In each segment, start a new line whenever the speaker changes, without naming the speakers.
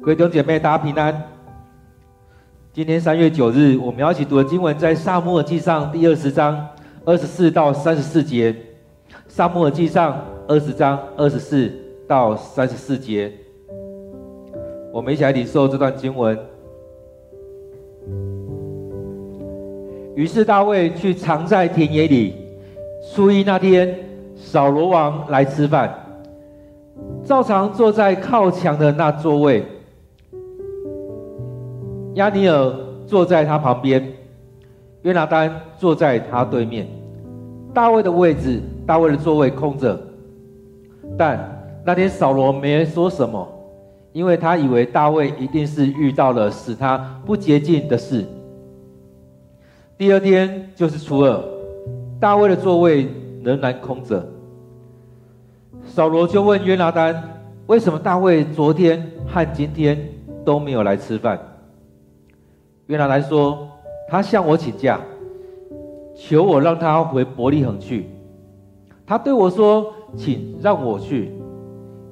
各位弟兄姐妹，大家平安。今天三月九日，我们要一起读的经文在《撒母耳记上》第二十章二十四到三十四节。《撒母耳记上》二十章二十四到三十四节，我们一起来领受这段经文。于是大卫去藏在田野里。初一那天，扫罗王来吃饭，照常坐在靠墙的那座位。押尼尔坐在他旁边，约拿单坐在他对面。大卫的位置，大卫的座位空着。但那天扫罗没说什么，因为他以为大卫一定是遇到了使他不洁净的事。第二天就是初二，大卫的座位仍然空着。扫罗就问约拿单：“为什么大卫昨天和今天都没有来吃饭？”约拿来说：“他向我请假，求我让他回伯利恒去。他对我说：‘请让我去，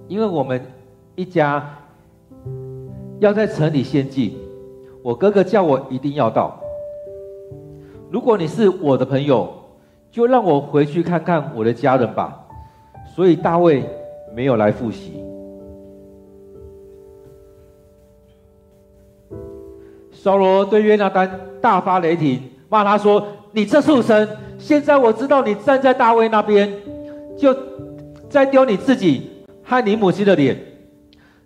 因为我们一家要在城里献祭。我哥哥叫我一定要到。如果你是我的朋友，就让我回去看看我的家人吧。’所以大卫没有来复习。”扫罗对约拿单大发雷霆，骂他说：“你这畜生！现在我知道你站在大卫那边，就再丢你自己和你母亲的脸。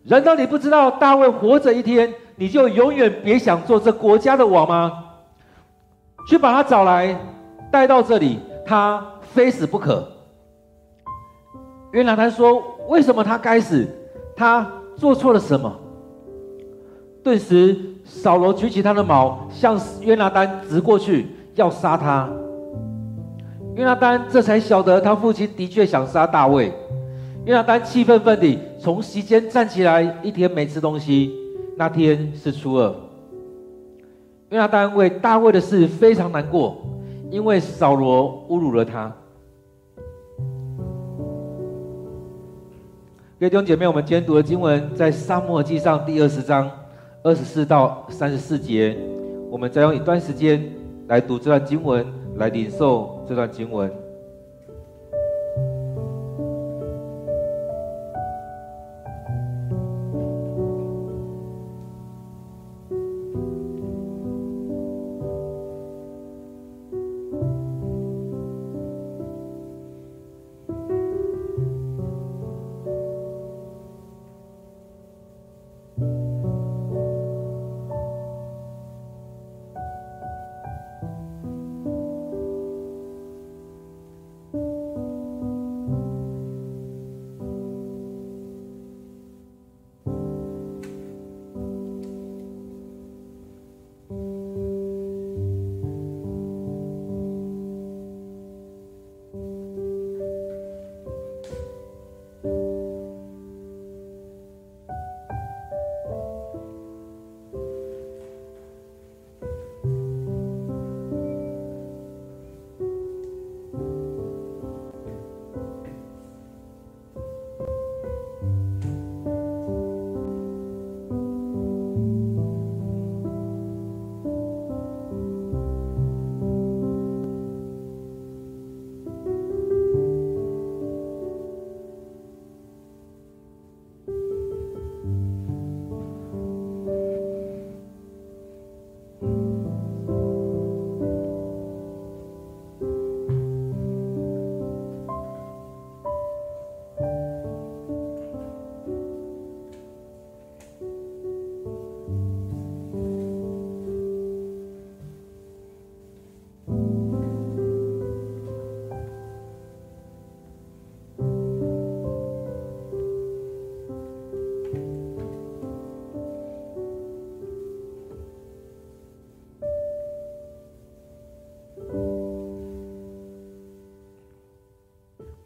难道你不知道大卫活着一天，你就永远别想做这国家的王吗？去把他找来，带到这里，他非死不可。”约拿单说：“为什么他该死？他做错了什么？”顿时，扫罗举起他的矛，向约拿单直过去，要杀他。约拿单这才晓得他父亲的确想杀大卫。约拿单气愤愤地从席间站起来，一天没吃东西。那天是初二。约拿单为大卫的事非常难过，因为扫罗侮辱了他。各位弟兄姐妹，我们今天读的经文在撒母耳记上第二十章。二十四到三十四节，我们再用一段时间来读这段经文，来领受这段经文。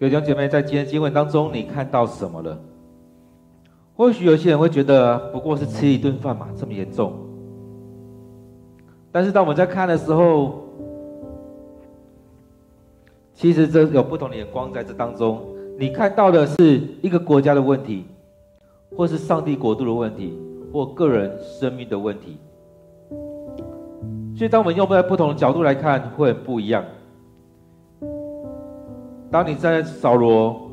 弟兄姐妹，在今天经文当中，你看到什么了？或许有些人会觉得，不过是吃一顿饭嘛，这么严重。但是当我们在看的时候，其实这有不同的眼光在这当中。你看到的是一个国家的问题，或是上帝国度的问题，或个人生命的问题。所以，当我们用在不同的角度来看，会很不一样。当你站在扫罗、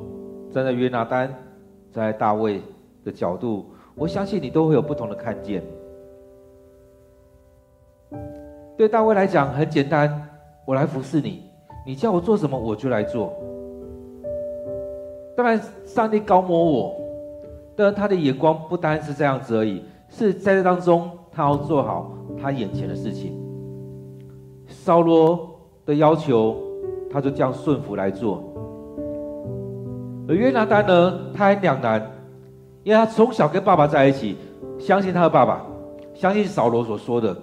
站在约拿单、站在大卫的角度，我相信你都会有不同的看见。对大卫来讲很简单，我来服侍你，你叫我做什么我就来做。当然，上帝膏抹我，但他的眼光不单是这样子而已，是在这当中他要做好他眼前的事情。扫罗的要求，他就这样顺服来做。而约拿单呢，他很两难，因为他从小跟爸爸在一起，相信他的爸爸，相信扫罗所说的。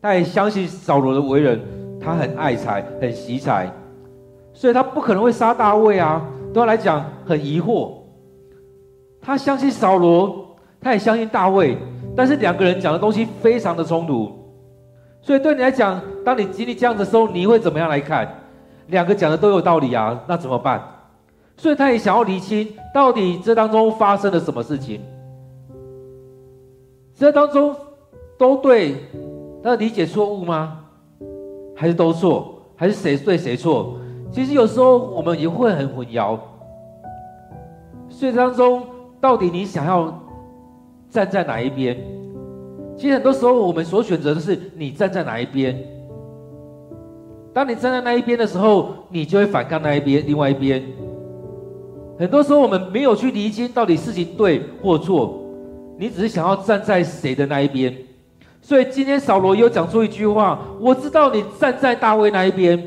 他也相信扫罗的为人，他很爱财，很惜财，所以他不可能会杀大卫啊。对他来讲很疑惑。他相信扫罗，他也相信大卫，但是两个人讲的东西非常的冲突。所以对你来讲，当你经历这样的时候，你会怎么样来看？两个讲的都有道理啊，那怎么办？所以他也想要厘清，到底这当中发生了什么事情？这当中都对。他理解错误吗？还是都错？还是谁对谁错？其实有时候我们也会很混淆。所以当中，到底你想要站在哪一边？其实很多时候我们所选择的是你站在哪一边。当你站在那一边的时候，你就会反抗那一边，另外一边。很多时候我们没有去厘清到底事情对或错，你只是想要站在谁的那一边。所以今天扫罗又讲出一句话：“我知道你站在大卫那一边，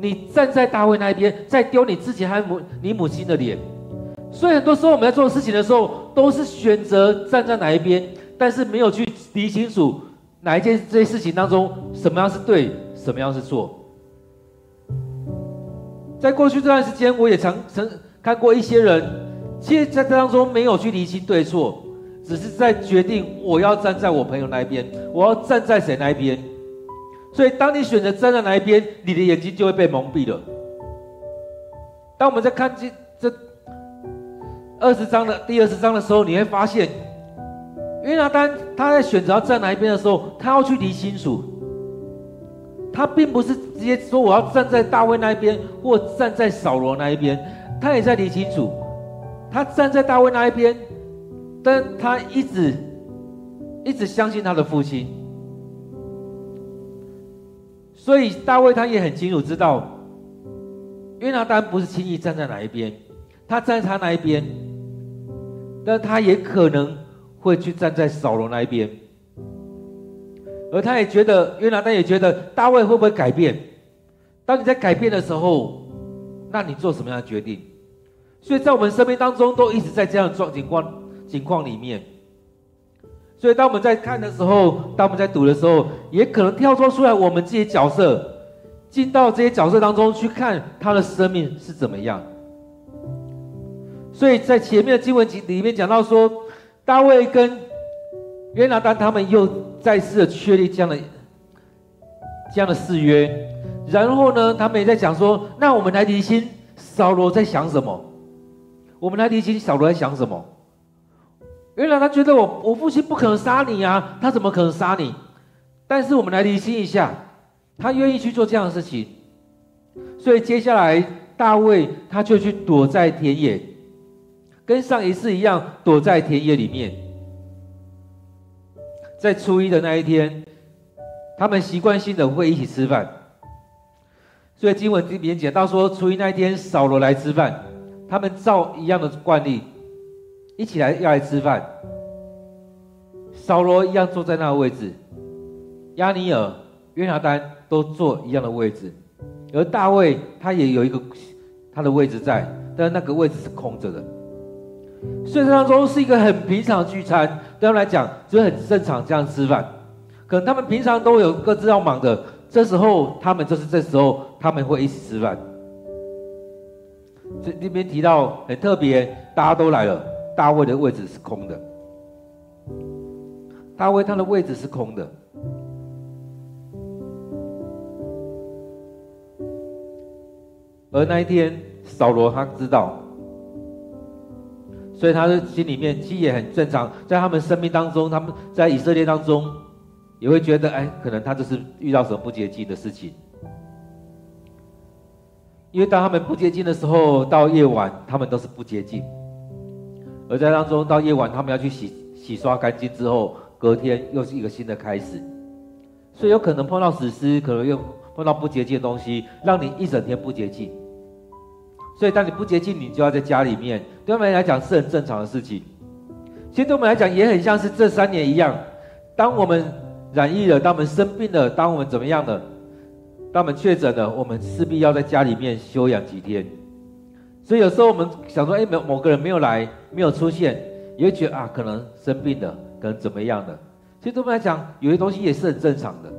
你站在大卫那一边，在丢你自己和母你母亲的脸。”所以很多时候我们在做事情的时候，都是选择站在哪一边，但是没有去理清楚哪一件这些事情当中，什么样是对，什么样是做。在过去这段时间，我也曾曾看过一些人，其实在这当中没有去理清对错。只是在决定我要站在我朋友那一边，我要站在谁那一边。所以，当你选择站在哪一边，你的眼睛就会被蒙蔽了。当我们在看这这二十章的第二十章的时候，你会发现，约拿单他在选择要站哪一边的时候，他要去理清楚。他并不是直接说我要站在大卫那一边，或站在扫罗那一边，他也在理清楚。他站在大卫那一边。但他一直一直相信他的父亲，所以大卫他也很清楚知道，约拿单不是轻易站在哪一边，他站在他那一边，但他也可能会去站在扫罗那一边，而他也觉得约拿单也觉得大卫会不会改变？当你在改变的时候，那你做什么样的决定？所以在我们生命当中都一直在这样的状情况。情况里面，所以当我们在看的时候，当我们在读的时候，也可能跳脱出来我们这些角色，进到这些角色当中去看他的生命是怎么样。所以在前面的经文集里面讲到说，大卫跟约拿单他们又再次的确立这样的这样的誓约，然后呢，他们也在讲说，那我们来厘清扫罗在想什么，我们来厘清扫罗在想什么。原来他觉得我我父亲不可能杀你啊，他怎么可能杀你？但是我们来厘清一下，他愿意去做这样的事情，所以接下来大卫他就去躲在田野，跟上一次一样躲在田野里面。在初一的那一天，他们习惯性的会一起吃饭，所以经文里面讲到说，初一那一天扫罗来吃饭，他们照一样的惯例。一起来要来吃饭，扫罗一样坐在那个位置，亚尼尔、约拿单都坐一样的位置，而大卫他也有一个他的位置在，但那个位置是空着的。所以当中是一个很平常的聚餐，对他们来讲就是很正常这样吃饭。可能他们平常都有各自要忙的，这时候他们就是这时候他们会一起吃饭。这那边提到很特别，大家都来了。大卫的位置是空的，大卫他的位置是空的，而那一天扫罗他知道，所以他的心里面其实也很正常，在他们生命当中，他们在以色列当中也会觉得，哎，可能他就是遇到什么不洁净的事情。因为当他们不洁净的时候，到夜晚他们都是不洁净，而在当中到夜晚他们要去洗洗刷干净之后，隔天又是一个新的开始，所以有可能碰到死尸，可能又碰到不洁净的东西，让你一整天不洁净。所以当你不洁净，你就要在家里面，对我们来讲是很正常的事情。其实对我们来讲也很像是这三年一样，当我们染疫了，当我们生病了，当我们怎么样了？当我们确诊了，我们势必要在家里面休养几天。所以有时候我们想说，哎，某某个人没有来，没有出现，也会觉得啊，可能生病了，可能怎么样的。其实对我们来讲，有些东西也是很正常的。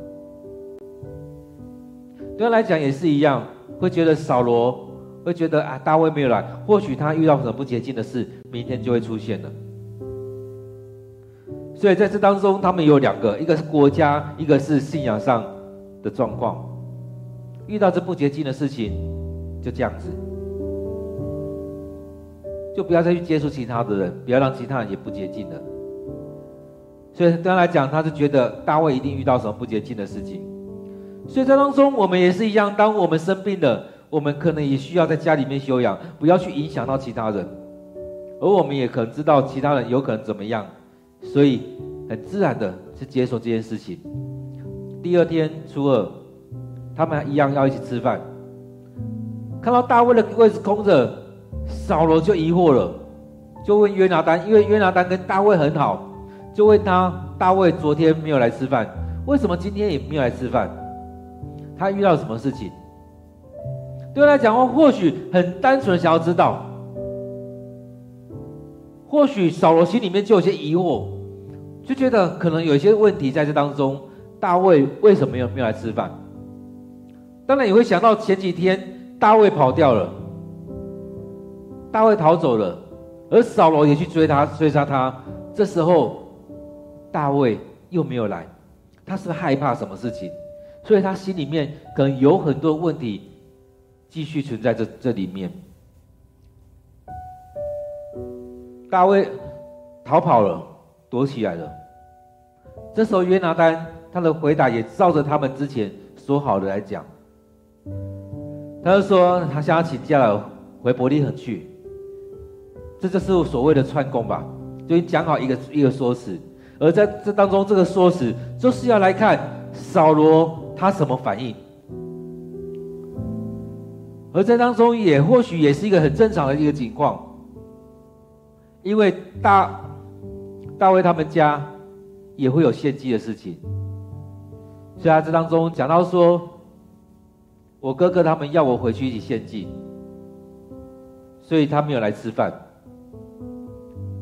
对他来讲也是一样，会觉得扫罗会觉得啊，大卫没有来，或许他遇到什么不洁净的事，明天就会出现了。所以在这当中，他们有两个，一个是国家，一个是信仰上的状况。遇到这不洁净的事情，就这样子，就不要再去接触其他的人，不要让其他人也不洁净了。所以对他来讲，他是觉得大卫一定遇到什么不洁净的事情。所以在当中，我们也是一样，当我们生病了，我们可能也需要在家里面休养，不要去影响到其他人。而我们也可能知道其他人有可能怎么样，所以很自然的去接受这件事情。第二天初二。他们一样要一起吃饭，看到大卫的位置空着，扫罗就疑惑了，就问约拿单，因为约拿单跟大卫很好，就问他：大卫昨天没有来吃饭，为什么今天也没有来吃饭？他遇到什么事情？对他来讲，或许很单纯的想要知道，或许扫罗心里面就有些疑惑，就觉得可能有一些问题在这当中，大卫为什么没有没有来吃饭？当然也会想到前几天大卫跑掉了，大卫逃走了，而扫罗也去追他，追杀他。这时候大卫又没有来，他是害怕什么事情？所以他心里面可能有很多问题继续存在这这里面。大卫逃跑了，躲起来了。这时候约拿单他的回答也照着他们之前说好的来讲。他就说他想要请假了，回伯利恒去。这就是所谓的串供吧，就讲好一个一个说辞。而在这当中，这个说辞就是要来看扫罗他什么反应。而在当中也或许也是一个很正常的一个情况，因为大大卫他们家也会有献祭的事情，所以他这当中讲到说。我哥哥他们要我回去一起献祭，所以他没有来吃饭。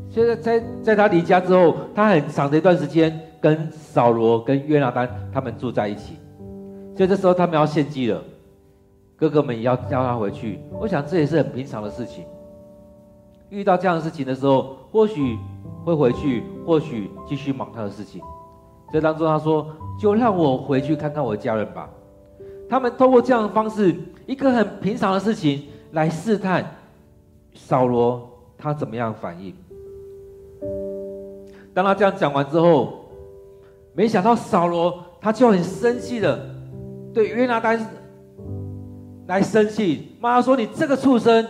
现在在在他离家之后，他很长的一段时间跟扫罗、跟约拿单他们住在一起，所以这时候他们要献祭了，哥哥们也要叫他回去。我想这也是很平常的事情。遇到这样的事情的时候，或许会回去，或许继续忙他的事情。这当中他说：“就让我回去看看我的家人吧。”他们通过这样的方式，一个很平常的事情来试探扫罗他怎么样反应。当他这样讲完之后，没想到扫罗他就很生气的对约拿单来生气，骂他说：“你这个畜生！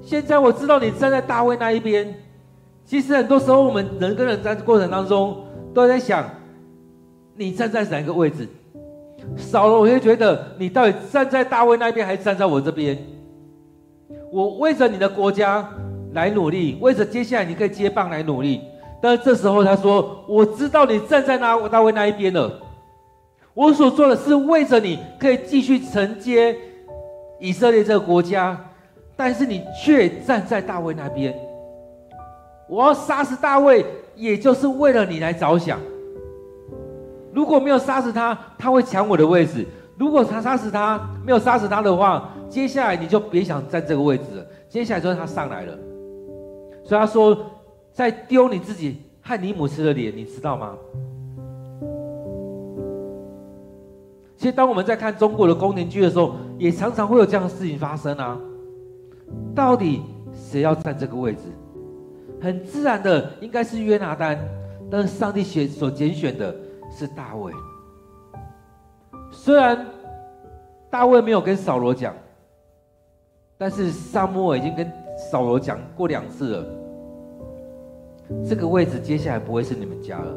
现在我知道你站在大卫那一边。其实很多时候我们人跟人在过程当中都在想，你站在哪个位置？”少了，我就觉得你到底站在大卫那边，还是站在我这边？我为着你的国家来努力，为着接下来你可以接棒来努力。但是这时候他说：“我知道你站在那大卫那一边了。我所做的是为着你可以继续承接以色列这个国家，但是你却站在大卫那边。我要杀死大卫，也就是为了你来着想。”如果没有杀死他，他会抢我的位置；如果他杀死他，没有杀死他的话，接下来你就别想站这个位置了。接下来就是他上来了，所以他说：“在丢你自己和你母亲的脸，你知道吗？”其实，当我们在看中国的宫廷剧的时候，也常常会有这样的事情发生啊。到底谁要占这个位置？很自然的，应该是约拿单，但是上帝选所拣选的是大卫。虽然大卫没有跟扫罗讲，但是撒母耳已经跟扫罗讲过两次了。这个位置接下来不会是你们家了，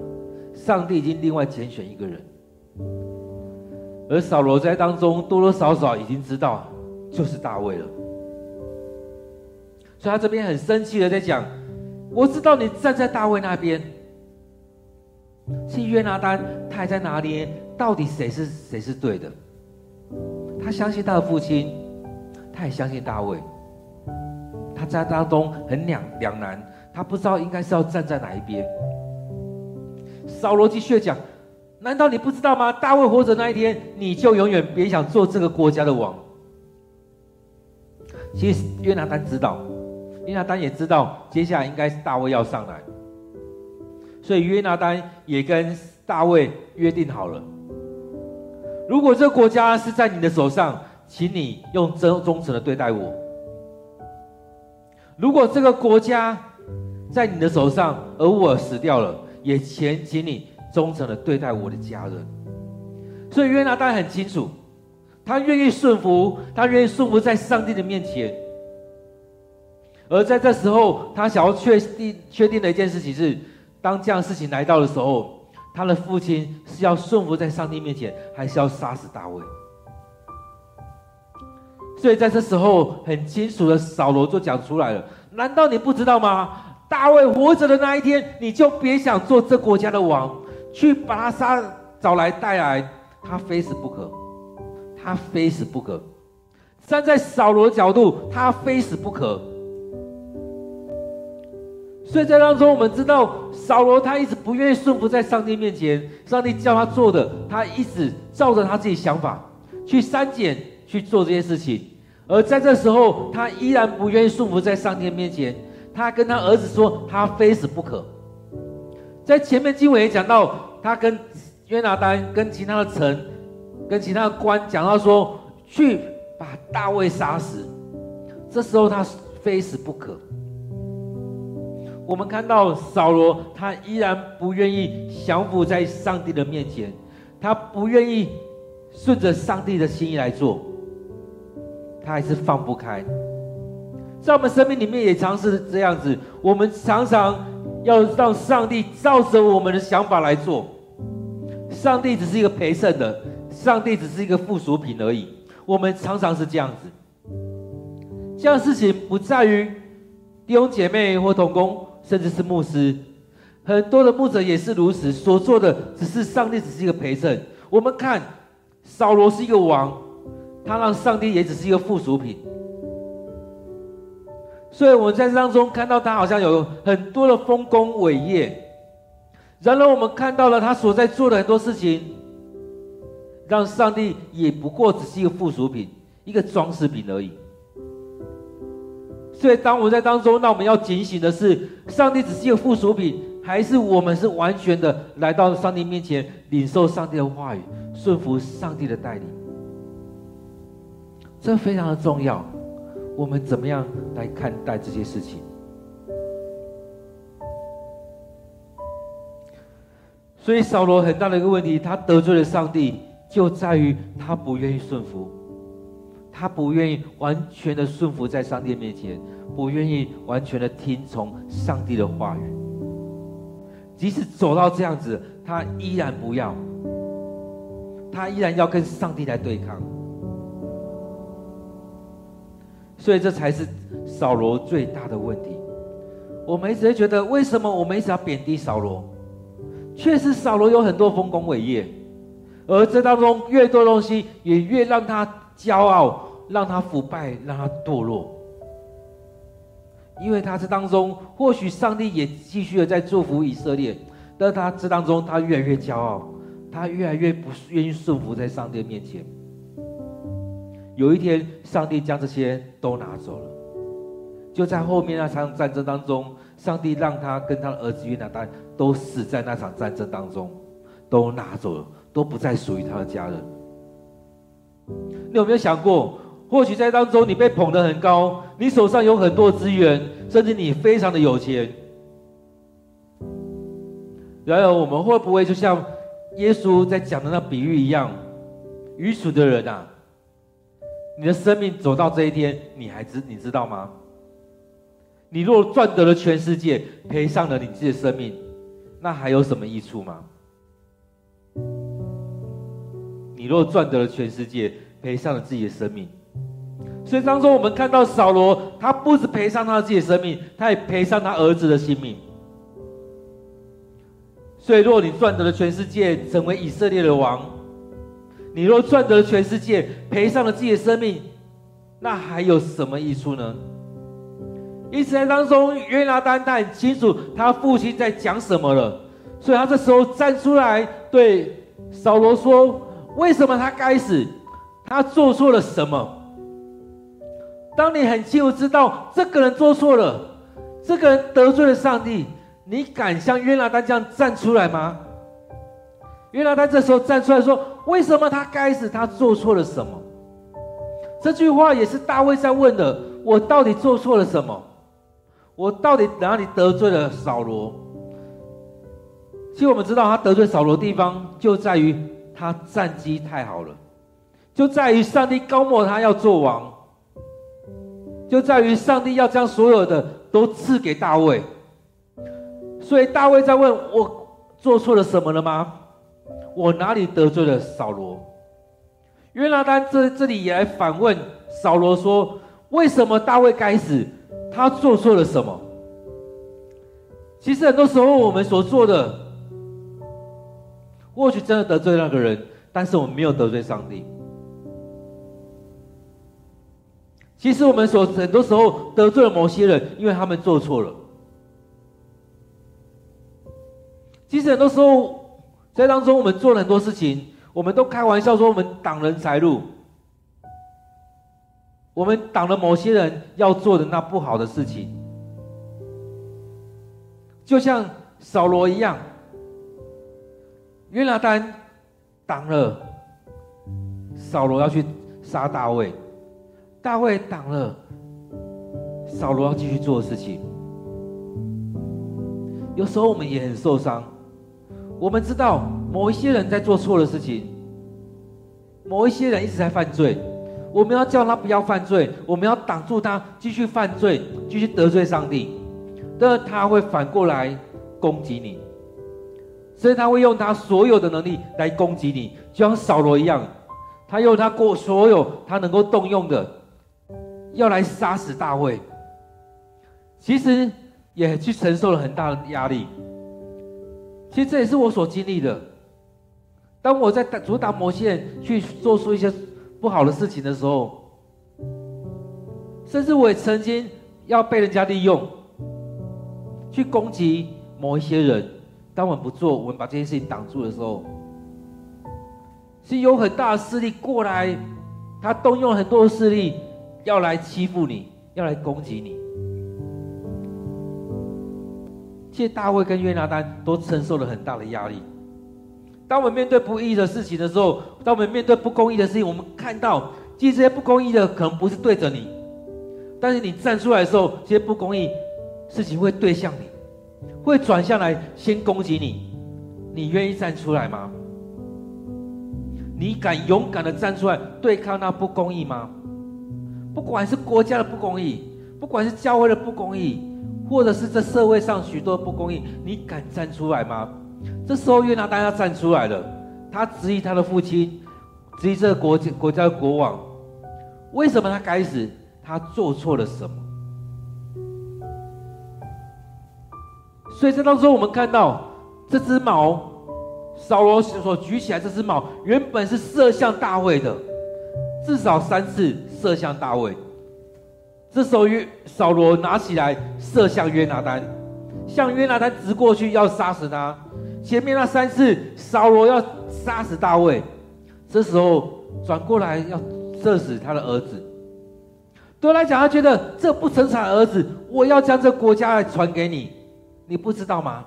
上帝已经另外拣选一个人，而扫罗在当中多多少少已经知道，就是大卫了。所以他这边很生气的在讲，我知道你站在大卫那边，是约拿单，他还在哪里？到底谁是谁是对的？他相信他的父亲，他也相信大卫，他在当中很两两难，他不知道应该是要站在哪一边。扫罗继续讲，难道你不知道吗？大卫活着那一天，你就永远别想做这个国家的王。其实约拿单知道。约拿单也知道，接下来应该是大卫要上来，所以约拿单也跟大卫约定好了：如果这个国家是在你的手上，请你用忠忠诚的对待我；如果这个国家在你的手上，而我死掉了，也请请你忠诚的对待我的家人。所以约拿单很清楚，他愿意顺服，他愿意顺服在上帝的面前。而在这时候，他想要确定确定的一件事情是：当这样事情来到的时候，他的父亲是要顺服在上帝面前，还是要杀死大卫？所以在这时候，很清楚的扫罗就讲出来了：难道你不知道吗？大卫活着的那一天，你就别想做这国家的王，去把他杀找来带来，他非死不可，他非死不可。站在扫罗的角度，他非死不可。所以在当中，我们知道扫罗他一直不愿意顺服在上帝面前，上帝叫他做的，他一直照着他自己想法去删减去做这些事情。而在这时候，他依然不愿意顺服在上帝面前，他跟他儿子说，他非死不可。在前面经文也讲到，他跟约拿单、跟其他的臣、跟其他的官讲到说，去把大卫杀死。这时候他非死不可。我们看到扫罗，他依然不愿意降服在上帝的面前，他不愿意顺着上帝的心意来做，他还是放不开。在我们生命里面也常是这样子，我们常常要让上帝照着我们的想法来做，上帝只是一个陪衬的，上帝只是一个附属品而已。我们常常是这样子，这样事情不在于弟兄姐妹或同工。甚至是牧师，很多的牧者也是如此，所做的只是上帝，只是一个陪衬。我们看扫罗是一个王，他让上帝也只是一个附属品。所以我们在当中看到他好像有很多的丰功伟业，然而我们看到了他所在做的很多事情，让上帝也不过只是一个附属品，一个装饰品而已。所以，当我们在当中，那我们要警醒的是：上帝只是一个附属品，还是我们是完全的来到上帝面前，领受上帝的话语，顺服上帝的带领？这非常的重要。我们怎么样来看待这些事情？所以，扫罗很大的一个问题，他得罪了上帝，就在于他不愿意顺服。他不愿意完全的顺服在上帝面前，不愿意完全的听从上帝的话语。即使走到这样子，他依然不要，他依然要跟上帝来对抗。所以这才是扫罗最大的问题。我们一直觉得，为什么我们一直要贬低扫罗？确实，扫罗有很多丰功伟业，而这当中越多东西，也越让他。骄傲让他腐败，让他堕落。因为他这当中，或许上帝也继续的在祝福以色列，但他这当中，他越来越骄傲，他越来越不愿意顺服在上帝面前。有一天，上帝将这些都拿走了，就在后面那场战争当中，上帝让他跟他的儿子约拿单都死在那场战争当中，都拿走了，都不再属于他的家人。你有没有想过，或许在当中你被捧得很高，你手上有很多资源，甚至你非常的有钱。然而，我们会不会就像耶稣在讲的那比喻一样，愚蠢的人啊，你的生命走到这一天，你还知你知道吗？你若赚得了全世界，赔上了你自己的生命，那还有什么益处吗？你若赚得了全世界，赔上了自己的生命。所以当中，我们看到扫罗，他不止赔上他自己的生命，他也赔上他儿子的性命。所以，若你赚得了全世界，成为以色列的王；你若赚得全世界，赔上了自己的生命，那还有什么益处呢？因此，在当中，约拿单他很清楚他父亲在讲什么了，所以他这时候站出来对扫罗说：“为什么他该死？他做错了什么？”当你很清楚知道这个人做错了，这个人得罪了上帝，你敢像约拿单这样站出来吗？原来他这时候站出来说：“为什么他该死？他做错了什么？”这句话也是大卫在问的：“我到底做错了什么？我到底哪里得罪了扫罗？”其实我们知道，他得罪扫罗的地方就在于他战绩太好了，就在于上帝膏抹他要做王。就在于上帝要将所有的都赐给大卫，所以大卫在问我做错了什么了吗？我哪里得罪了扫罗？约拿单这这里也来反问扫罗说：为什么大卫该死？他做错了什么？其实很多时候我们所做的，或许真的得罪那个人，但是我们没有得罪上帝。其实我们所很多时候得罪了某些人，因为他们做错了。其实很多时候在当中，我们做了很多事情，我们都开玩笑说我们挡人财路，我们挡了某些人要做的那不好的事情，就像扫罗一样，约拿单挡了扫罗要去杀大卫。大卫挡了扫罗要继续做事情。有时候我们也很受伤。我们知道某一些人在做错的事情，某一些人一直在犯罪。我们要叫他不要犯罪，我们要挡住他继续犯罪，继续得罪上帝。但他会反过来攻击你，所以他会用他所有的能力来攻击你，就像扫罗一样，他用他过所有他能够动用的。要来杀死大卫，其实也去承受了很大的压力。其实这也是我所经历的。当我在打阻挡某些人去做出一些不好的事情的时候，甚至我也曾经要被人家利用，去攻击某一些人。当我们不做，我们把这件事情挡住的时候，是有很大的势力过来，他动用很多的势力。要来欺负你，要来攻击你。其实大卫跟约拿单都承受了很大的压力。当我们面对不义的事情的时候，当我们面对不公义的事情，我们看到，其实这些不公义的可能不是对着你，但是你站出来的时候，这些不公义事情会对向你，会转向来先攻击你。你愿意站出来吗？你敢勇敢的站出来对抗那不公义吗？不管是国家的不公义，不管是教会的不公义，或者是这社会上许多不公义，你敢站出来吗？这时候约拿单要站出来了，他质疑他的父亲，质疑这个国家国家的国王，为什么他该死？他做错了什么？所以这当中我们看到这只矛，扫罗所举起来这只矛，原本是射向大卫的。至少三次射向大卫，这时候约扫罗拿起来射向约拿单，向约拿单直过去要杀死他。前面那三次扫罗要杀死大卫，这时候转过来要射死他的儿子。对他来讲，他觉得这不成产儿子，我要将这国家来传给你，你不知道吗？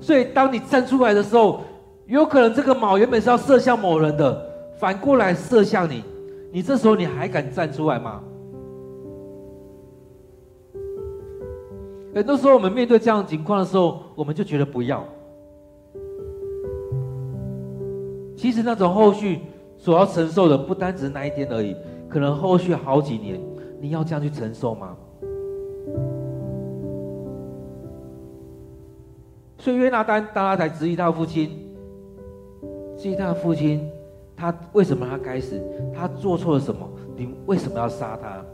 所以当你站出来的时候，有可能这个矛原本是要射向某人的。反过来射向你，你这时候你还敢站出来吗？很多时候我们面对这样的情况的时候，我们就觉得不要。其实那种后续所要承受的，不单只是那一天而已，可能后续好几年，你要这样去承受吗？所以约拿单当他才质疑他的父亲，质疑他的父亲，他为什么他该死？他做错了什么？你为什么要杀他？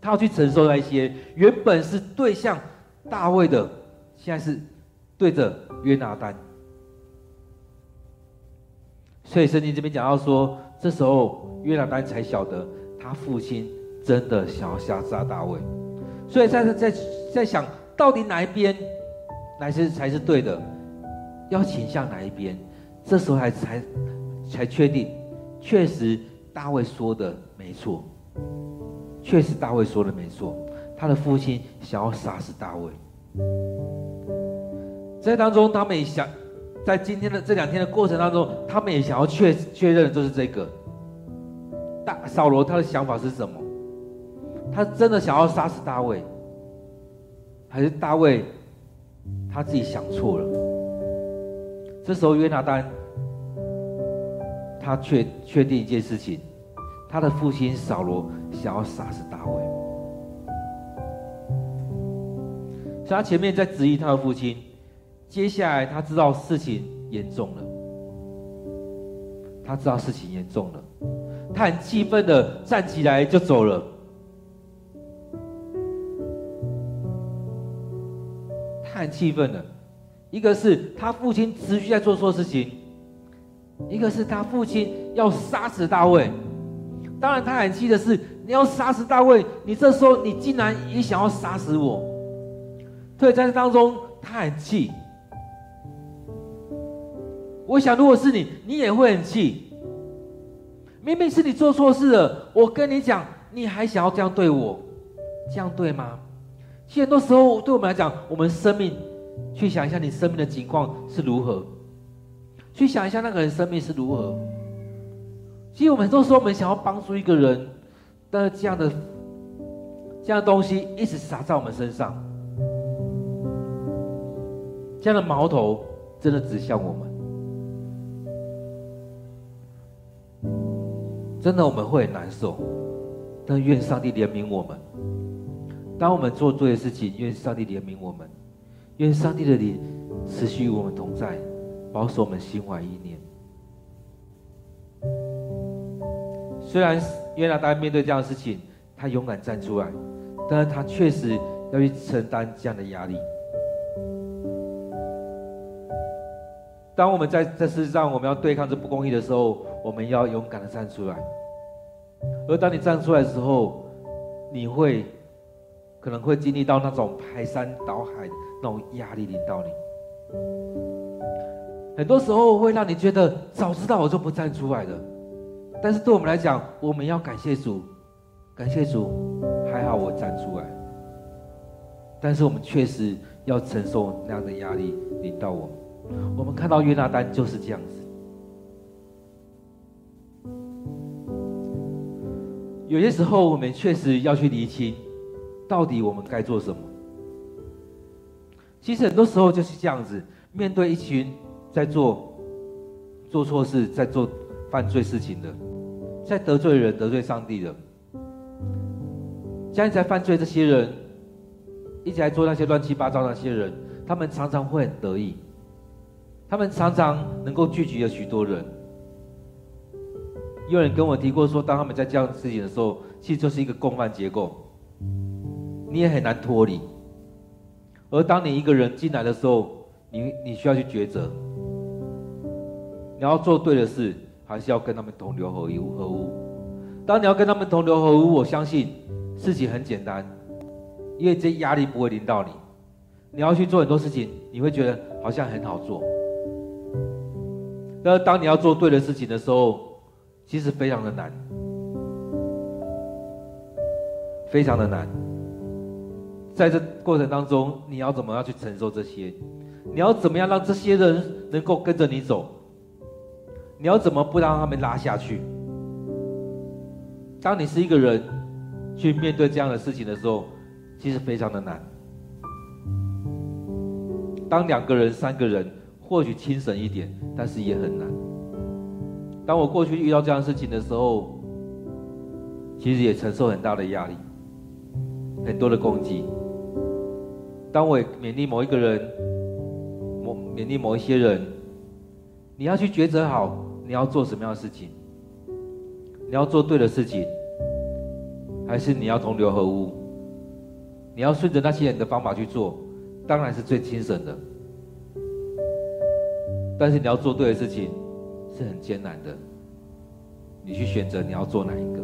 他要去承受那些原本是对象大卫的，现在是对着约拿单。所以圣经这边讲到说，这时候约拿单才晓得他父亲真的想要杀杀大卫，所以在在在想到底哪一边，哪些才是对的，要倾向哪一边？这时候还才才确定，确实大卫说的没错，确实大卫说的没错，他的父亲想要杀死大卫，在当中他们也想。在今天的这两天的过程当中，他们也想要确确认的就是这个大扫罗他的想法是什么？他真的想要杀死大卫，还是大卫他自己想错了？这时候约拿单他确确定一件事情，他的父亲扫罗想要杀死大卫，所以他前面在质疑他的父亲。接下来，他知道事情严重了。他知道事情严重了，他很气愤的站起来就走了。他很气愤的，一个是他父亲持续在做错事情，一个是他父亲要杀死大卫。当然，他很气的是，你要杀死大卫，你这时候你竟然也想要杀死我。所以在这当中，他很气。我想，如果是你，你也会很气。明明是你做错事了，我跟你讲，你还想要这样对我，这样对吗？其实很多时候，对我们来讲，我们生命，去想一下你生命的情况是如何，去想一下那个人生命是如何。其实我们很多时候，我们想要帮助一个人，但是这样的这样的东西一直撒在我们身上，这样的矛头真的指向我们。真的我们会很难受，但愿上帝怜悯我们。当我们做对的事情，愿上帝怜悯我们，愿上帝的灵持续与我们同在，保守我们心怀意念。虽然约拿单面对这样的事情，他勇敢站出来，但是他确实要去承担这样的压力。当我们在这世上，我们要对抗这不公义的时候，我们要勇敢的站出来。而当你站出来的时候，你会可能会经历到那种排山倒海的那种压力临到你。很多时候会让你觉得，早知道我就不站出来了。但是对我们来讲，我们要感谢主，感谢主，还好我站出来。但是我们确实要承受那样的压力临到我们。我们看到约拿丹就是这样子。有些时候，我们确实要去厘清，到底我们该做什么。其实很多时候就是这样子，面对一群在做做错事、在做犯罪事情的，在得罪人、得罪上帝的，现在在犯罪这些人，一直在做那些乱七八糟那些人，他们常常会很得意。他们常常能够聚集了许多人。有人跟我提过说，当他们在这样事情的时候，其实就是一个共犯结构，你也很难脱离。而当你一个人进来的时候，你你需要去抉择，你要做对的事，还是要跟他们同流合污？当你要跟他们同流合污，我相信事情很简单，因为这压力不会临到你。你要去做很多事情，你会觉得好像很好做。但是当你要做对的事情的时候，其实非常的难，非常的难。在这过程当中，你要怎么样去承受这些？你要怎么样让这些人能够跟着你走？你要怎么不让他们拉下去？当你是一个人去面对这样的事情的时候，其实非常的难。当两个人、三个人，或许轻省一点，但是也很难。当我过去遇到这样的事情的时候，其实也承受很大的压力，很多的攻击。当我勉励某一个人，某勉励某一些人，你要去抉择好，你要做什么样的事情？你要做对的事情，还是你要同流合污？你要顺着那些人的方法去做，当然是最轻省的。但是你要做对的事情，是很艰难的。你去选择你要做哪一个？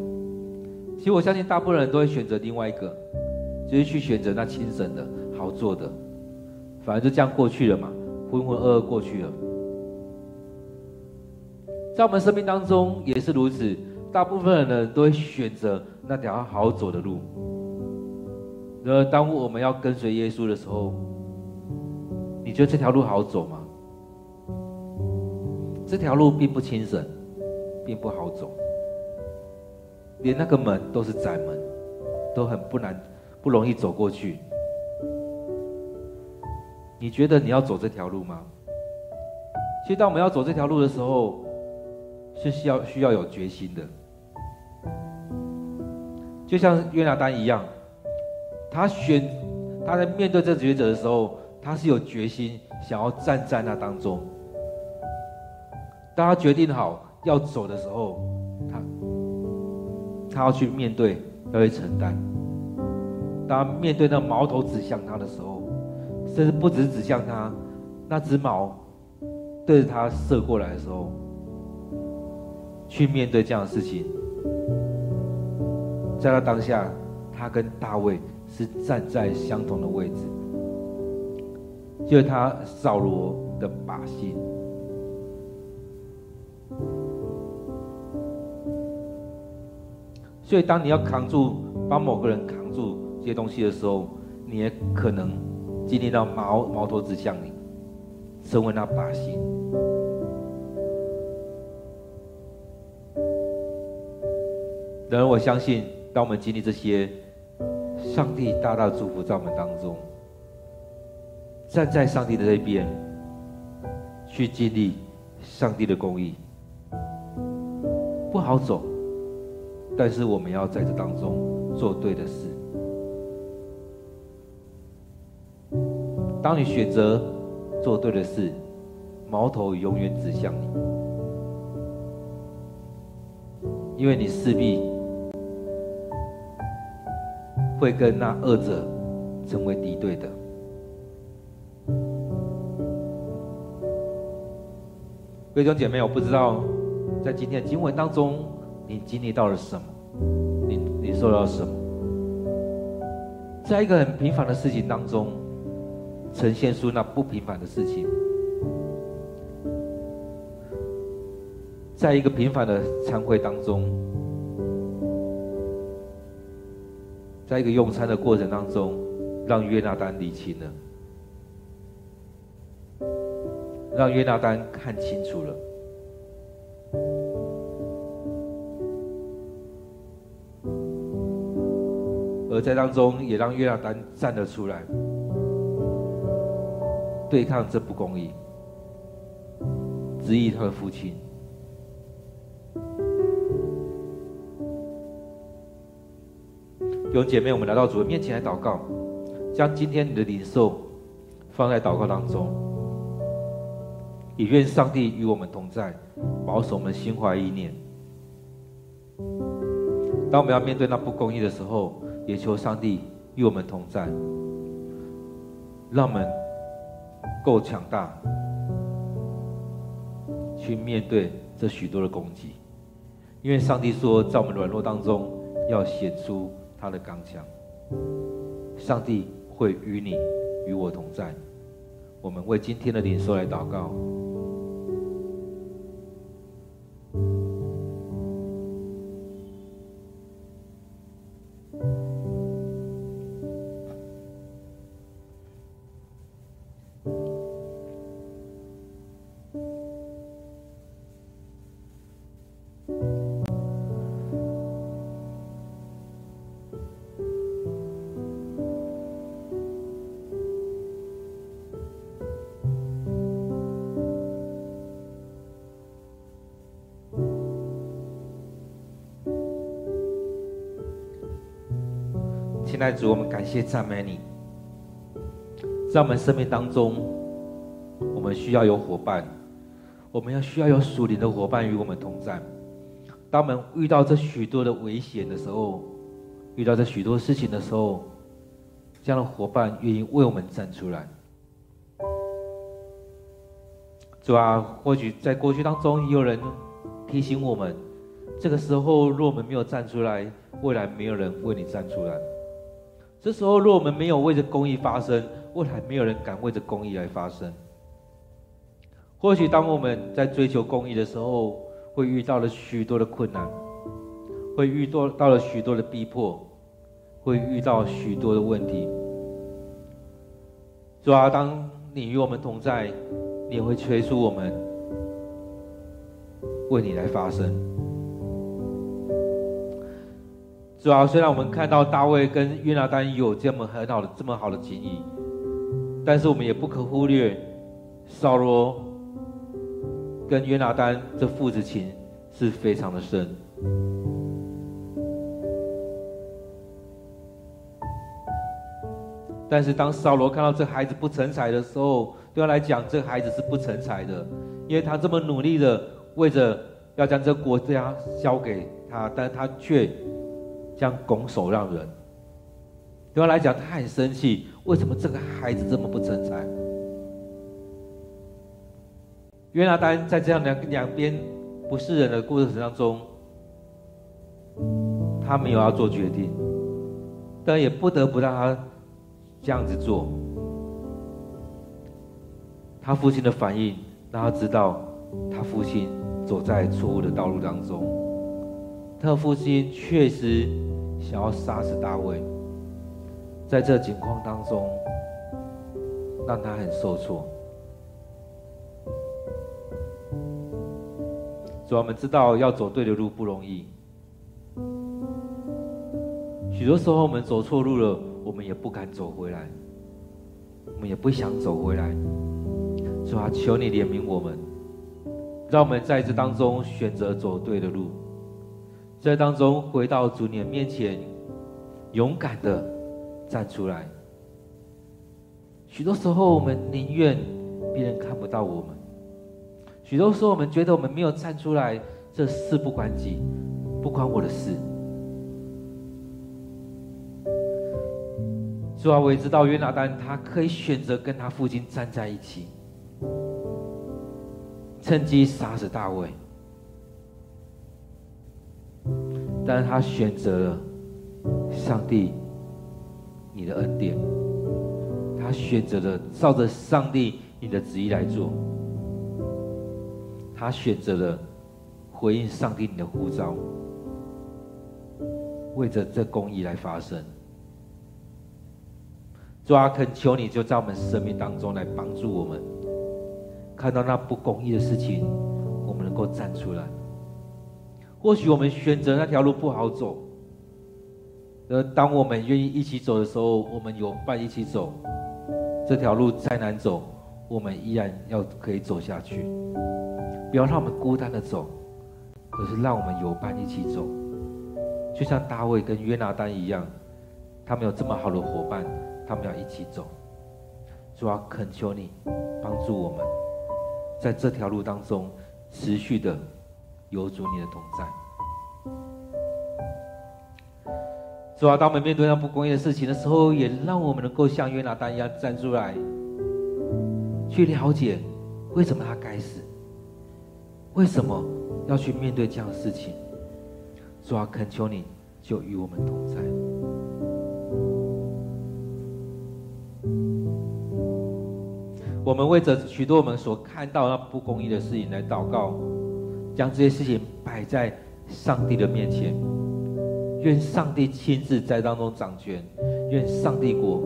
其实我相信大部分人都会选择另外一个，就是去选择那轻省的好做的，反而就这样过去了嘛，浑浑噩噩过去了。在我们生命当中也是如此，大部分人都会选择那条好走的路。然而当我们要跟随耶稣的时候，你觉得这条路好走吗？这条路并不轻省，并不好走，连那个门都是窄门，都很不难，不容易走过去。你觉得你要走这条路吗？其实，当我们要走这条路的时候，是需要需要有决心的。就像约拿丹一样，他选他在面对这抉择的时候，他是有决心想要站在那当中。当他决定好要走的时候，他他要去面对，要去承担。当他面对那矛头指向他的时候，甚至不只指向他，那只矛对着他射过来的时候，去面对这样的事情，在他当下，他跟大卫是站在相同的位置，就是他扫罗的靶心。所以，当你要扛住，帮某个人扛住这些东西的时候，你也可能经历到矛矛头指向你，成为那靶心。然而，我相信，当我们经历这些，上帝大大祝福在我们当中，站在上帝的这边，去经历上帝的公义，不好走。但是我们要在这当中做对的事。当你选择做对的事，矛头永远指向你，因为你势必会跟那二者成为敌对的。各位弟兄姐妹，我不知道在今天的经文当中。你经历到了什么？你你受到了什么？在一个很平凡的事情当中，呈现出那不平凡的事情；在一个平凡的餐会当中，在一个用餐的过程当中，让约拿单理清了，让约拿单看清楚了。而在当中，也让约拿单站了出来，对抗这不公义，质疑他的父亲。弟兄姐妹，我们来到主的面前来祷告，将今天你的领受放在祷告当中，也愿上帝与我们同在，保守我们心怀意念。当我们要面对那不公义的时候，也求上帝与我们同在，让我们够强大，去面对这许多的攻击。因为上帝说，在我们软弱当中，要显出他的刚强。上帝会与你与我同在。我们为今天的领受来祷告。爱主，我们感谢赞美你，在我们生命当中，我们需要有伙伴，我们要需要有属灵的伙伴与我们同在。当我们遇到这许多的危险的时候，遇到这许多事情的时候，这样的伙伴愿意为我们站出来。主啊，或许在过去当中也有人提醒我们，这个时候若我们没有站出来，未来没有人为你站出来。这时候若我们没有为着公益发声，未来没有人敢为着公益来发声。或许当我们在追求公益的时候，会遇到了许多的困难，会遇到到了许多的逼迫，会遇到许多的问题。主啊，当你与我们同在。你也会催促我们为你来发声。主要虽然我们看到大卫跟约拿单有这么很好的、这么好的情谊，但是我们也不可忽略扫罗跟约拿单这父子情是非常的深。但是当扫罗看到这孩子不成才的时候，对他来讲，这孩子是不成才的，因为他这么努力的为着要将这国家交给他，但他却将拱手让人。对他来讲，他很生气，为什么这个孩子这么不成才？约拿单在这样两两边不是人的过程当中，他没有要做决定，但也不得不让他这样子做。他父亲的反应让他知道，他父亲走在错误的道路当中。他的父亲确实想要杀死大卫，在这情况当中，让他很受挫。主，我们知道要走对的路不容易，许多时候我们走错路了，我们也不敢走回来，我们也不想走回来。主啊，求你怜悯我们，让我们在这当中选择走对的路，在当中回到主你的面前，勇敢的站出来。许多时候，我们宁愿别人看不到我们；许多时候，我们觉得我们没有站出来，这事不关己，不关我的事。主啊，我也知道约拿单他可以选择跟他父亲站在一起。趁机杀死大卫，但是他选择了上帝，你的恩典，他选择了照着上帝你的旨意来做，他选择了回应上帝你的呼召，为着这公义来发声。主啊，恳求你就在我们生命当中来帮助我们。看到那不公义的事情，我们能够站出来。或许我们选择那条路不好走，而当我们愿意一起走的时候，我们有伴一起走。这条路再难走，我们依然要可以走下去。不要让我们孤单的走，可是让我们有伴一起走。就像大卫跟约拿单一样，他们有这么好的伙伴，他们要一起走。主啊，恳求你帮助我们。在这条路当中，持续的有主你的同在。主啊，当我们面对那不公义的事情的时候，也让我们能够像约拿单一样站出来，去了解为什么他该死，为什么要去面对这样的事情。主啊，恳求你就与我们同在。我们为着许多我们所看到那不公义的事情来祷告，将这些事情摆在上帝的面前，愿上帝亲自在当中掌权，愿上帝国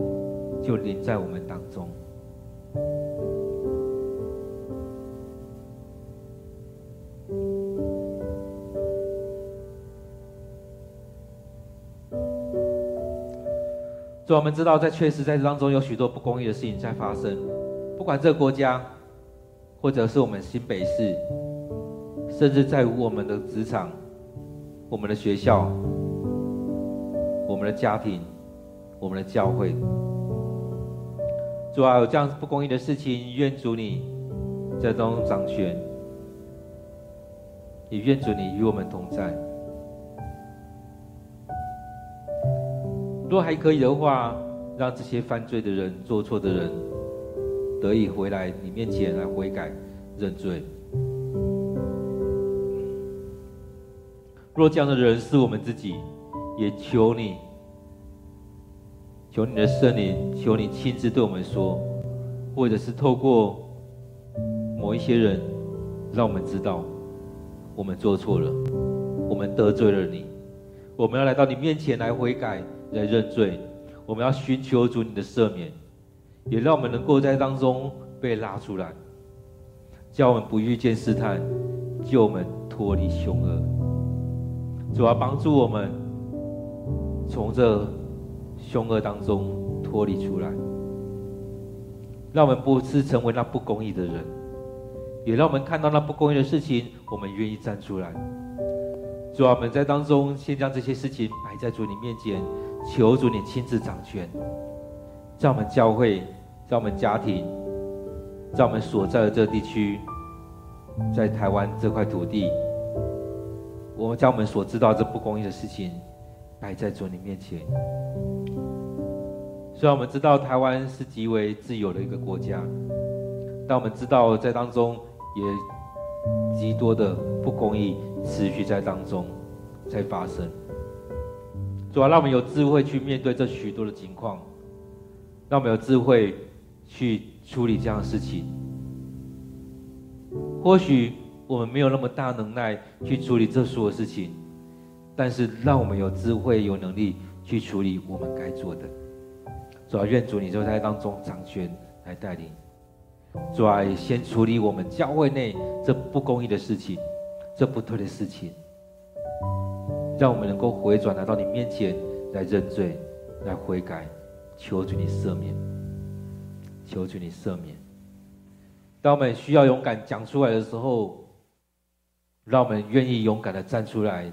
就临在我们当中。所以我们知道，在确实在这当中有许多不公义的事情在发生。不管这个国家，或者是我们新北市，甚至在我们的职场、我们的学校、我们的家庭，我们的教会。主啊，有这样不公义的事情，愿主你在当中掌权，也愿主你与我们同在。若还可以的话，让这些犯罪的人、做错的人得以回来你面前来悔改、认罪。若这样的人是我们自己，也求你，求你的圣灵，求你亲自对我们说，或者是透过某一些人，让我们知道我们做错了，我们得罪了你，我们要来到你面前来悔改、来认罪，我们要寻求主你的赦免，也让我们能够在当中被拉出来，叫我们不遇见试探，救我们脱离凶恶。主要帮助我们从这凶恶当中脱离出来，让我们不是成为那不公义的人，也让我们看到那不公义的事情，我们愿意站出来。主要我们在当中先将这些事情摆在主你面前，求主你亲自掌权，在我们教会，在我们家庭，在我们所在的这个地区，在台湾这块土地。我们将我们所知道这不公义的事情摆在主你面前。虽然我们知道台湾是极为自由的一个国家，但我们知道在当中也极多的不公义持续在当中在发生。主要让我们有智慧去面对这许多的情况，让我们有智慧去处理这样的事情。或许。我们没有那么大能耐去处理这所有事情，但是让我们有智慧、有能力去处理我们该做的。主啊，愿主你就在当中掌权来带领。主啊，先处理我们教会内这不公义的事情，这不对的事情，让我们能够回转来到你面前来认罪、来悔改，求主你赦免，求主你赦免。当我们需要勇敢讲出来的时候，让我们愿意勇敢的站出来，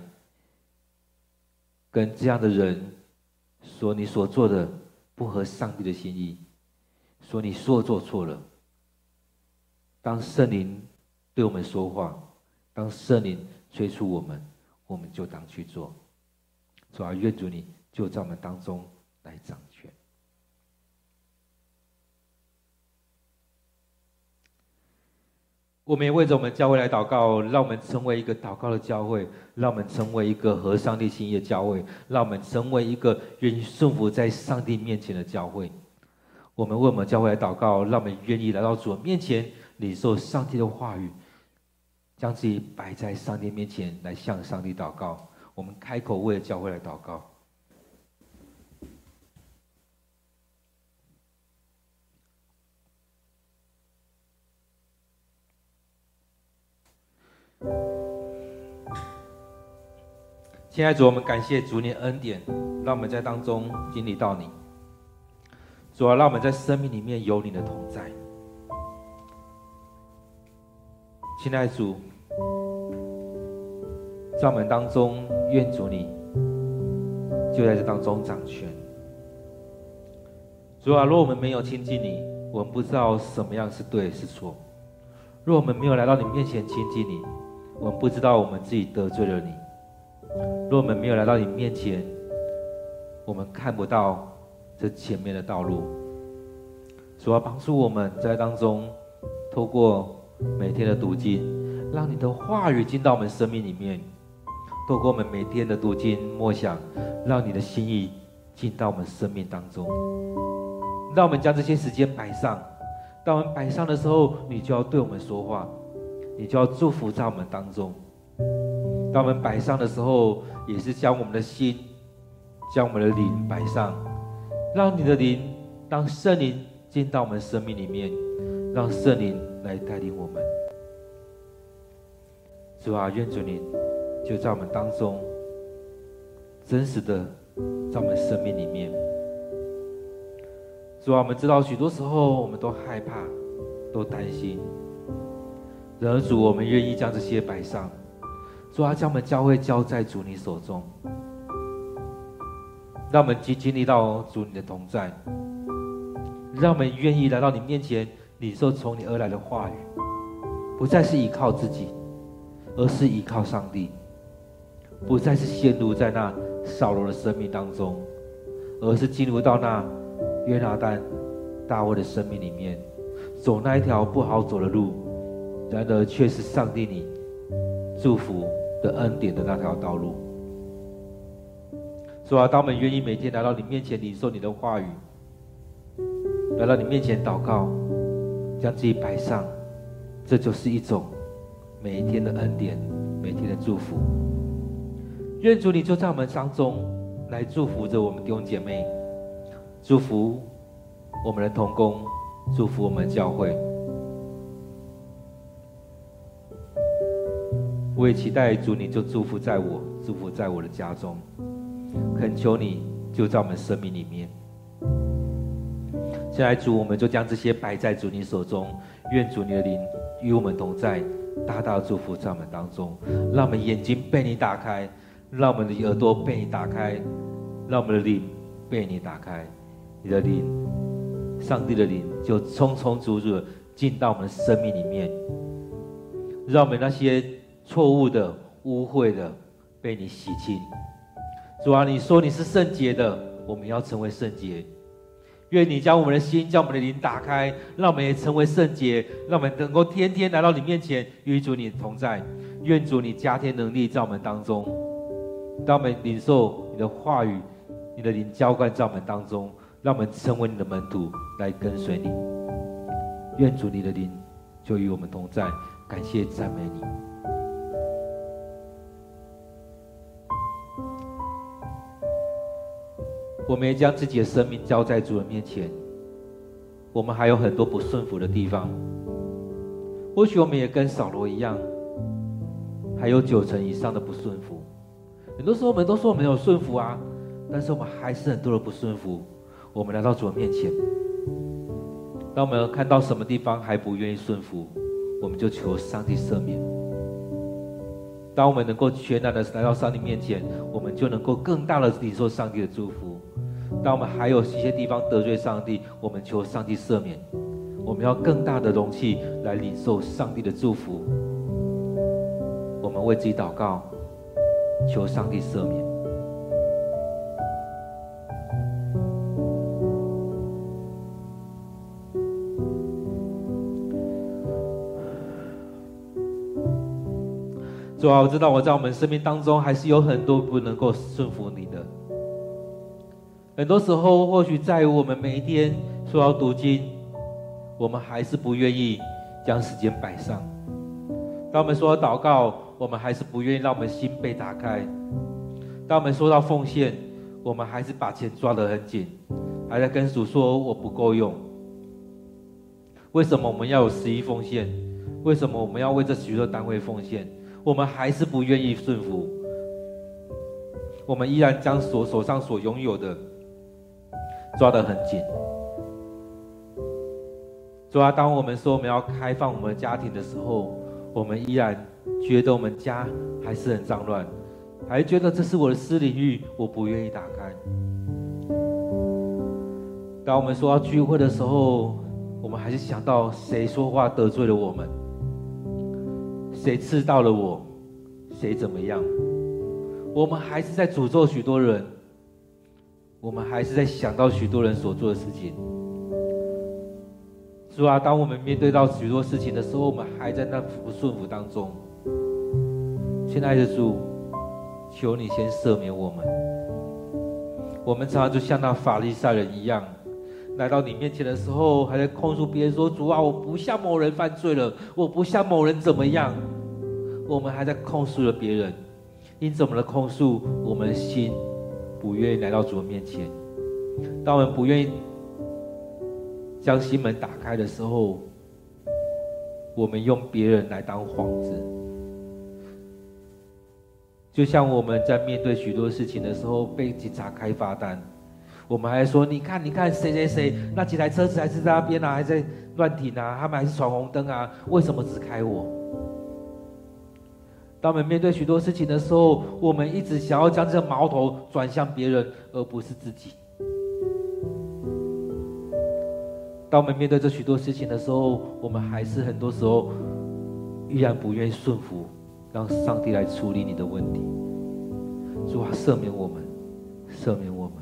跟这样的人说：“你所做的不合上帝的心意。”说你说做错了。当圣灵对我们说话，当圣灵催促我们，我们就当去做。主啊，愿主你就在我们当中来掌权。我们也为着我们教会来祷告，让我们成为一个祷告的教会，让我们成为一个合上帝心意的教会，让我们成为一个愿意顺服在上帝面前的教会。我们为我们教会来祷告，让我们愿意来到主面前领受上帝的话语，将自己摆在上帝面前来向上帝祷告。我们开口为教会来祷告。亲爱的主，我们感谢主你的恩典，让我们在当中经历到你。主啊，让我们在生命里面有你的同在。亲爱的主，在我们当中，愿主你就在这当中掌权。主啊，若我们没有亲近你，我们不知道什么样是对是错；若我们没有来到你面前亲近你，我们不知道我们自己得罪了你。若我们没有来到你面前，我们看不到这前面的道路。主要帮助我们在当中，透过每天的读经，让你的话语进到我们生命里面；透过我们每天的读经默想，让你的心意进到我们生命当中。让我们将这些时间摆上，当我们摆上的时候，你就要对我们说话，你就要祝福在我们当中。当我们摆上的时候，也是将我们的心、将我们的灵摆上，让你的灵，当圣灵进到我们生命里面，让圣灵来带领我们。主啊，愿主你就在我们当中，真实的在我们生命里面。主啊，我们知道许多时候我们都害怕，都担心，主，我们愿意将这些摆上。主啊，将我们教会交在主你手中，让我们经经历到主你的同在，让我们愿意来到你面前，领受从你而来的话语，不再是依靠自己，而是依靠上帝；不再是陷入在那扫罗的生命当中，而是进入到那约拿单、大卫的生命里面，走那一条不好走的路，然而却是上帝你祝福的恩典的那条道路。主啊，当我们愿意每天来到你面前领受你的话语，来到你面前祷告，将自己摆上，这就是一种每一天的恩典，每天的祝福。愿主你就在我们当中来祝福着我们弟兄姐妹，祝福我们的同工，祝福我们的教会。我也期待主你就祝福在我，祝福在我的家中。恳求你就在我们生命里面。现在主，我们就将这些摆在主你手中，愿主你的灵与我们同在，大大的祝福在我们当中。让我们眼睛被你打开，让我们的耳朵被你打开，让我们的灵被你打开。你的灵，上帝的灵就充充足足进到我们生命里面，让我们那些错误的、污秽的被你洗净。主啊，你说你是圣洁的，我们要成为圣洁。愿你将我们的心、将我们的灵打开，让我们也成为圣洁，让我们能够天天来到你面前，与主你同在。愿主你加添能力在我们当中，让我们领受你的话语，你的灵浇灌在我们当中，让我们成为你的门徒来跟随你。愿主你的灵就与我们同在，感谢赞美你。我们也将自己的生命交在主的面前。我们还有很多不顺服的地方，或许我们也跟扫罗一样，还有九成以上的不顺服。很多时候我们都说我们有顺服啊，但是我们还是很多的不顺服。我们来到主的面前，当我们看到什么地方还不愿意顺服，我们就求上帝赦免。当我们能够全然的来到上帝面前，我们就能够更大的领受上帝的祝福。当我们还有一些地方得罪上帝，我们求上帝赦免。我们要更大的容器来领受上帝的祝福。我们为自己祷告，求上帝赦免。主啊，我知道我在我们生命当中还是有很多不能够顺服你。很多时候，或许在于我们每一天说要读经，我们还是不愿意将时间摆上；当我们说到祷告，我们还是不愿意让我们心被打开；当我们说到奉献，我们还是把钱抓得很紧，还在跟主说我不够用。为什么我们要有十一奉献？为什么我们要为这许多单位奉献？我们还是不愿意顺服，我们依然将所手上所拥有的。抓得很紧。主啊，当我们说我们要开放我们的家庭的时候，我们依然觉得我们家还是很脏乱，还觉得这是我的私领域，我不愿意打开。当我们说要聚会的时候，我们还是想到谁说话得罪了我们，谁刺到了我，谁怎么样，我们还是在诅咒许多人。我们还是在想到许多人所做的事情，主啊，当我们面对到许多事情的时候，我们还在那不顺服当中。亲爱的主，求你先赦免我们。我们常常就像那法利赛人一样，来到你面前的时候，还在控诉别人说：“主啊，我不像某人犯罪了，我不像某人怎么样。”我们还在控诉了别人，因此我们的控诉，我们的心。不愿意来到主的面前，当我们不愿意将心门打开的时候，我们用别人来当幌子。就像我们在面对许多事情的时候，被警察开罚单，我们还说：“你看，你看，谁谁谁，那几台车子还是在那边啊，还在乱停啊，他们还是闯红灯啊，为什么只开我？”当我们面对许多事情的时候，我们一直想要将这个矛头转向别人，而不是自己。当我们面对这许多事情的时候，我们还是很多时候依然不愿意顺服，让上帝来处理你的问题。主啊，赦免我们，赦免我们。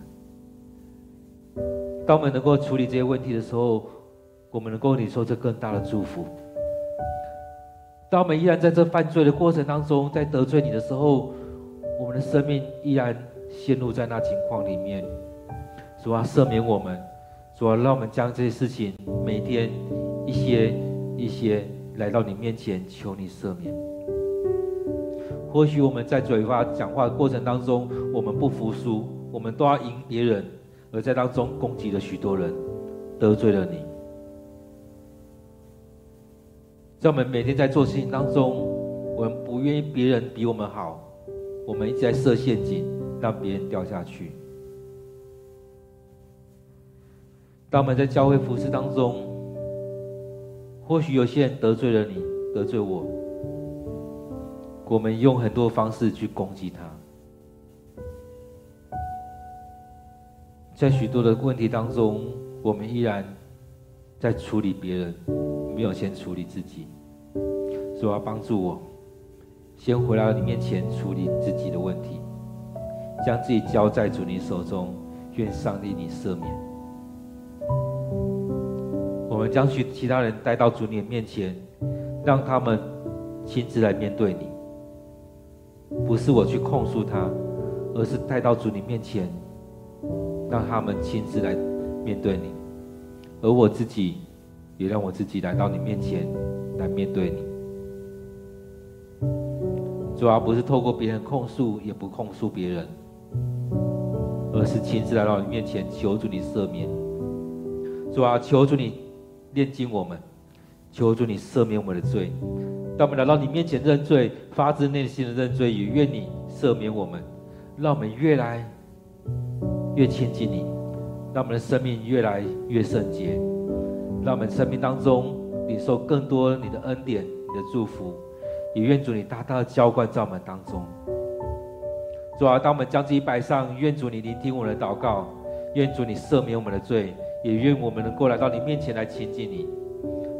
当我们能够处理这些问题的时候，我们能够领受这更大的祝福。当我们依然在这犯罪的过程当中，在得罪你的时候，我们的生命依然陷入在那情况里面。主啊，赦免我们，主啊，让我们将这些事情每天一些一些来到你面前，求你赦免。或许我们在嘴巴讲话的过程当中，我们不服输，我们都要赢别人，而在当中攻击了许多人，得罪了你。在我们每天在做事情当中，我们不愿意别人比我们好，我们一直在设陷阱，让别人掉下去。当我们在教会服侍当中，或许有些人得罪了你，得罪我，我们用很多方式去攻击他。在许多的问题当中，我们依然在处理别人。没有先处理自己，主要帮助我，先回到你面前处理自己的问题，将自己交在主你手中，愿上帝你赦免。我们将去其他人带到主你面前，让他们亲自来面对你，不是我去控诉他，而是带到主你面前，让他们亲自来面对你，而我自己。也让我自己来到你面前，来面对你。主要不是透过别人控诉，也不控诉别人，而是亲自来到你面前，求主你赦免。主啊，求主你炼净我们，求主你赦免我们的罪。当我们来到你面前认罪，发自内心的认罪，也愿你赦免我们，让我们越来越亲近你，让我们的生命越来越圣洁。让我们生命当中领受更多你的恩典、你的祝福，也愿主你大大的浇灌在我们当中。主啊，当我们将自己摆上，愿主你聆听我们的祷告，愿主你赦免我们的罪，也愿我们能够来到你面前来亲近你。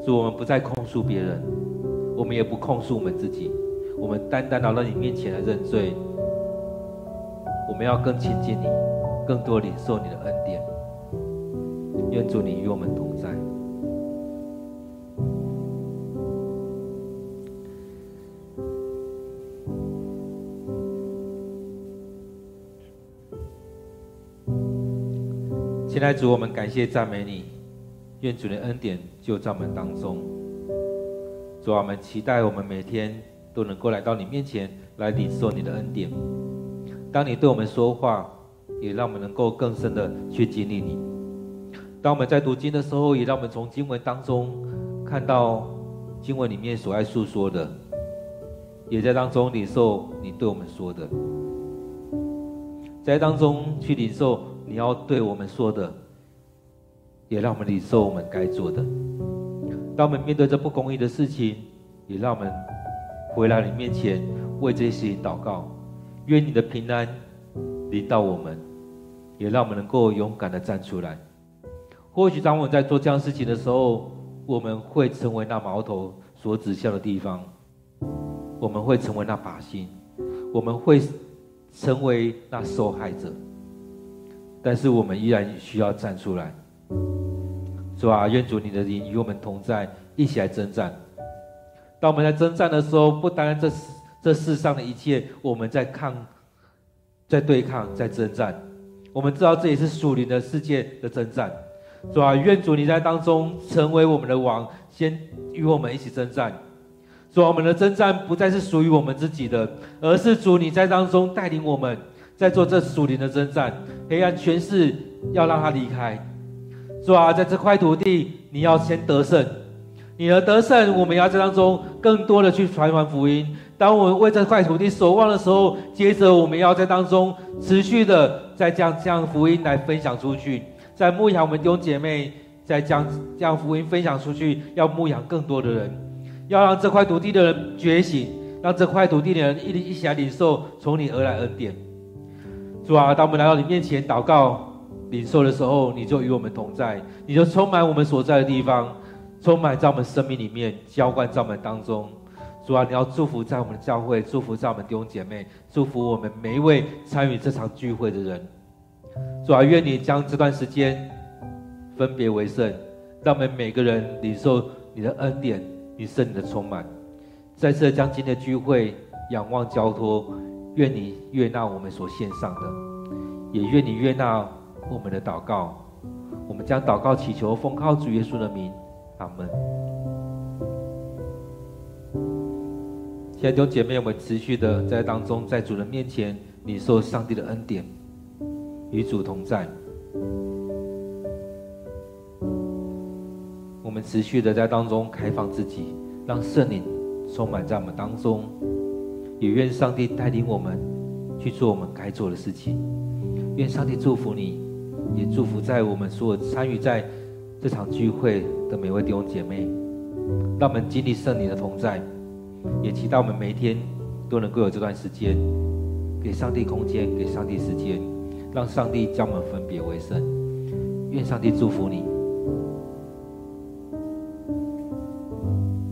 主，我们不再控诉别人，我们也不控诉我们自己，我们单单来到你面前来认罪。我们要更亲近你，更多领受你的恩典。愿主你与我们同在。亲爱主，我们感谢赞美你，愿主的恩典就在我们当中。主啊，我们期待我们每天都能够来到你面前来领受你的恩典。当你对我们说话，也让我们能够更深的去经历你。当我们在读经的时候，也让我们从经文当中看到经文里面所爱诉说的，也在当中领受你对我们说的，在当中去领受。你要对我们说的，也让我们领受我们该做的。当我们面对这不公义的事情，也让我们回来你面前为这些事情祷告。愿你的平安临到我们，也让我们能够勇敢的站出来。或许当我们在做这样事情的时候，我们会成为那矛头所指向的地方，我们会成为那靶心，我们会成为那受害者。但是我们依然需要站出来，主啊，愿主你的灵与我们同在，一起来征战。当我们在征战的时候，不单单这世这世上的一切，我们在抗，在对抗，在征战。我们知道这也是属灵的世界的征战。主啊，愿主你在当中成为我们的王，先与我们一起征战。主啊，我们的征战不再是属于我们自己的，而是主你在当中带领我们。在做这属灵的征战，黑暗权势要让他离开。主啊，在这块土地，你要先得胜。你的得胜，我们要在当中更多的去传扬福音。当我们为这块土地守望的时候，接着我们要在当中持续的再将这样福音来分享出去。在牧养我们弟兄姐妹，在将将福音分享出去，要牧养更多的人，要让这块土地的人觉醒，让这块土地的人一一起来领受从你而来恩典。主啊，当我们来到你面前祷告、领受的时候，你就与我们同在，你就充满我们所在的地方，充满在我们生命里面，浇灌在我们当中。主啊，你要祝福在我们的教会，祝福在我们弟兄姐妹，祝福我们每一位参与这场聚会的人。主啊，愿你将这段时间分别为圣，让我们每个人领受你的恩典，你圣灵的充满。再次将今天的聚会仰望交托，愿你悦纳我们所献上的，也愿你悦纳我们的祷告。我们将祷告祈求，奉靠主耶稣的名，阿门。亲爱的姐妹，我们持续的在当中，在主人面前领受上帝的恩典，与主同在。我们持续的在当中开放自己，让圣灵充满在我们当中。也愿上帝带领我们去做我们该做的事情。愿上帝祝福你，也祝福在我们所有参与在这场聚会的每位弟兄姐妹，让我们经历圣灵的同在。也期待我们每一天都能够有这段时间，给上帝空间，给上帝时间，让上帝将我们分别为圣。愿上帝祝福你。